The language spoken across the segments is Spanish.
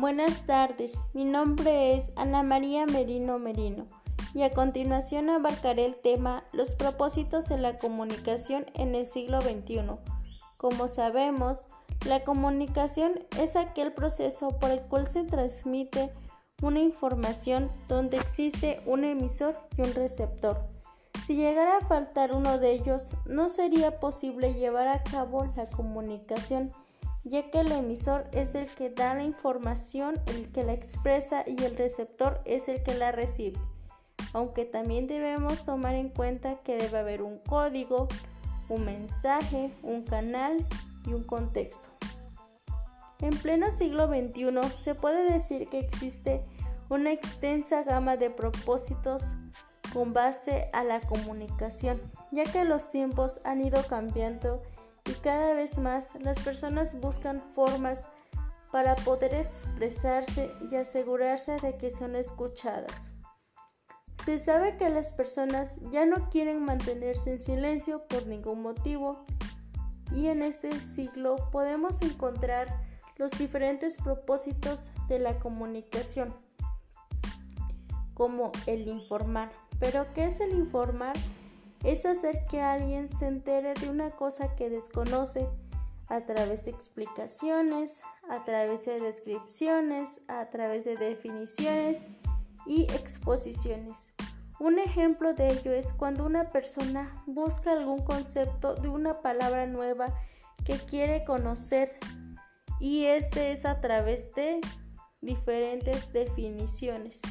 Buenas tardes, mi nombre es Ana María Merino Merino y a continuación abarcaré el tema Los propósitos de la comunicación en el siglo XXI. Como sabemos, la comunicación es aquel proceso por el cual se transmite una información donde existe un emisor y un receptor. Si llegara a faltar uno de ellos, no sería posible llevar a cabo la comunicación ya que el emisor es el que da la información, el que la expresa y el receptor es el que la recibe. Aunque también debemos tomar en cuenta que debe haber un código, un mensaje, un canal y un contexto. En pleno siglo XXI se puede decir que existe una extensa gama de propósitos con base a la comunicación, ya que los tiempos han ido cambiando y cada vez más las personas buscan formas para poder expresarse y asegurarse de que son escuchadas. Se sabe que las personas ya no quieren mantenerse en silencio por ningún motivo y en este siglo podemos encontrar los diferentes propósitos de la comunicación, como el informar. ¿Pero qué es el informar? Es hacer que alguien se entere de una cosa que desconoce a través de explicaciones, a través de descripciones, a través de definiciones y exposiciones. Un ejemplo de ello es cuando una persona busca algún concepto de una palabra nueva que quiere conocer y este es a través de diferentes definiciones.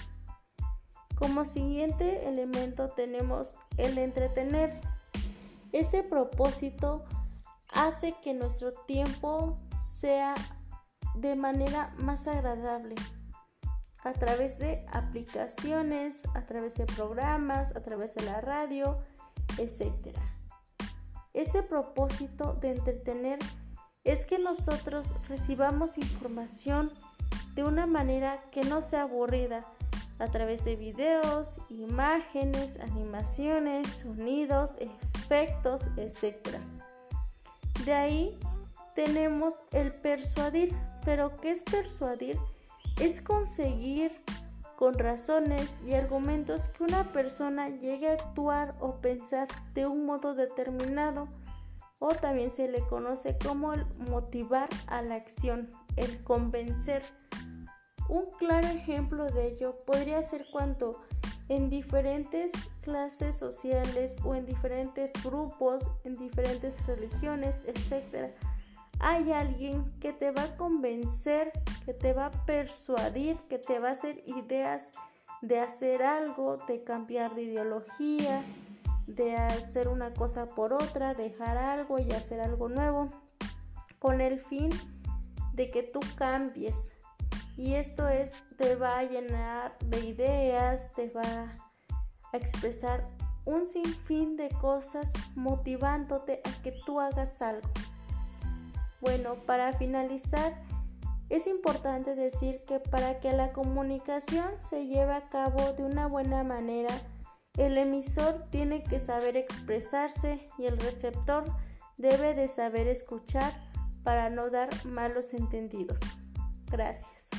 Como siguiente elemento tenemos el entretener. Este propósito hace que nuestro tiempo sea de manera más agradable a través de aplicaciones, a través de programas, a través de la radio, etc. Este propósito de entretener es que nosotros recibamos información de una manera que no sea aburrida, a través de videos, imágenes, animaciones, sonidos, efectos, etc. De ahí tenemos el persuadir. ¿Pero qué es persuadir? Es conseguir con razones y argumentos que una persona llegue a actuar o pensar de un modo determinado o también se le conoce como el motivar a la acción, el convencer un claro ejemplo de ello podría ser cuando en diferentes clases sociales o en diferentes grupos, en diferentes religiones, etc., hay alguien que te va a convencer, que te va a persuadir, que te va a hacer ideas de hacer algo, de cambiar de ideología, de hacer una cosa por otra, dejar algo y hacer algo nuevo, con el fin de que tú cambies, y esto es, te va a llenar de ideas, te va a expresar un sinfín de cosas motivándote a que tú hagas algo. Bueno, para finalizar, es importante decir que para que la comunicación se lleve a cabo de una buena manera, el emisor tiene que saber expresarse y el receptor debe de saber escuchar para no dar malos entendidos. Gracias.